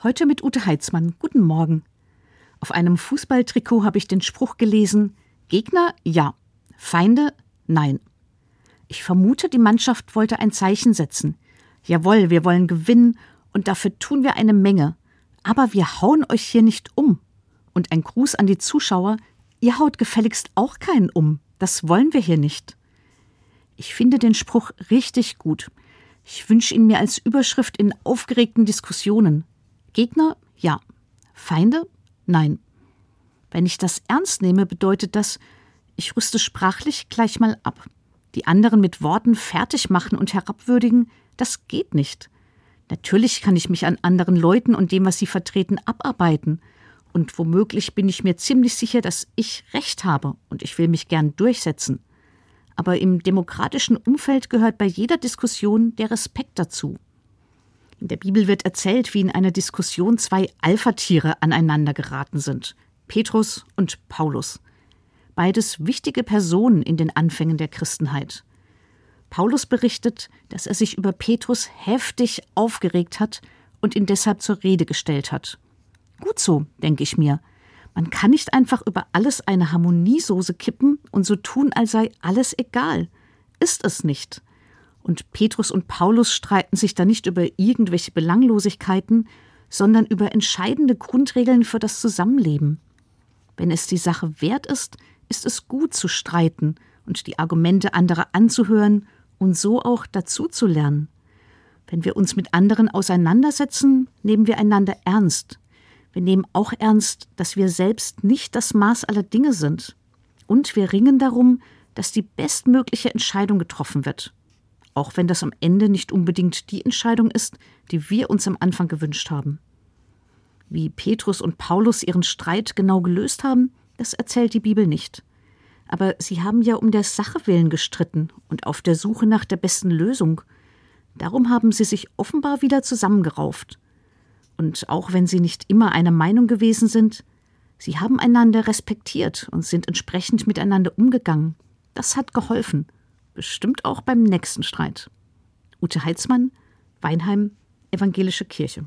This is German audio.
Heute mit Ute Heitzmann. Guten Morgen. Auf einem Fußballtrikot habe ich den Spruch gelesen: Gegner ja, Feinde nein. Ich vermute, die Mannschaft wollte ein Zeichen setzen. Jawohl, wir wollen gewinnen und dafür tun wir eine Menge. Aber wir hauen euch hier nicht um. Und ein Gruß an die Zuschauer: Ihr haut gefälligst auch keinen um. Das wollen wir hier nicht. Ich finde den Spruch richtig gut. Ich wünsche ihn mir als Überschrift in aufgeregten Diskussionen. Gegner? Ja. Feinde? Nein. Wenn ich das ernst nehme, bedeutet das, ich rüste sprachlich gleich mal ab. Die anderen mit Worten fertig machen und herabwürdigen, das geht nicht. Natürlich kann ich mich an anderen Leuten und dem, was sie vertreten, abarbeiten. Und womöglich bin ich mir ziemlich sicher, dass ich Recht habe und ich will mich gern durchsetzen. Aber im demokratischen Umfeld gehört bei jeder Diskussion der Respekt dazu. In der Bibel wird erzählt, wie in einer Diskussion zwei Alpha-Tiere aneinander geraten sind: Petrus und Paulus. Beides wichtige Personen in den Anfängen der Christenheit. Paulus berichtet, dass er sich über Petrus heftig aufgeregt hat und ihn deshalb zur Rede gestellt hat. Gut so, denke ich mir. Man kann nicht einfach über alles eine Harmoniesoße kippen und so tun, als sei alles egal. Ist es nicht. Und Petrus und Paulus streiten sich da nicht über irgendwelche Belanglosigkeiten, sondern über entscheidende Grundregeln für das Zusammenleben. Wenn es die Sache wert ist, ist es gut zu streiten und die Argumente anderer anzuhören und so auch dazu zu lernen. Wenn wir uns mit anderen auseinandersetzen, nehmen wir einander ernst. Wir nehmen auch ernst, dass wir selbst nicht das Maß aller Dinge sind. Und wir ringen darum, dass die bestmögliche Entscheidung getroffen wird auch wenn das am Ende nicht unbedingt die Entscheidung ist, die wir uns am Anfang gewünscht haben. Wie Petrus und Paulus ihren Streit genau gelöst haben, das erzählt die Bibel nicht. Aber sie haben ja um der Sache willen gestritten und auf der Suche nach der besten Lösung. Darum haben sie sich offenbar wieder zusammengerauft. Und auch wenn sie nicht immer einer Meinung gewesen sind, sie haben einander respektiert und sind entsprechend miteinander umgegangen. Das hat geholfen bestimmt auch beim nächsten Streit. Ute Heitzmann, Weinheim, Evangelische Kirche.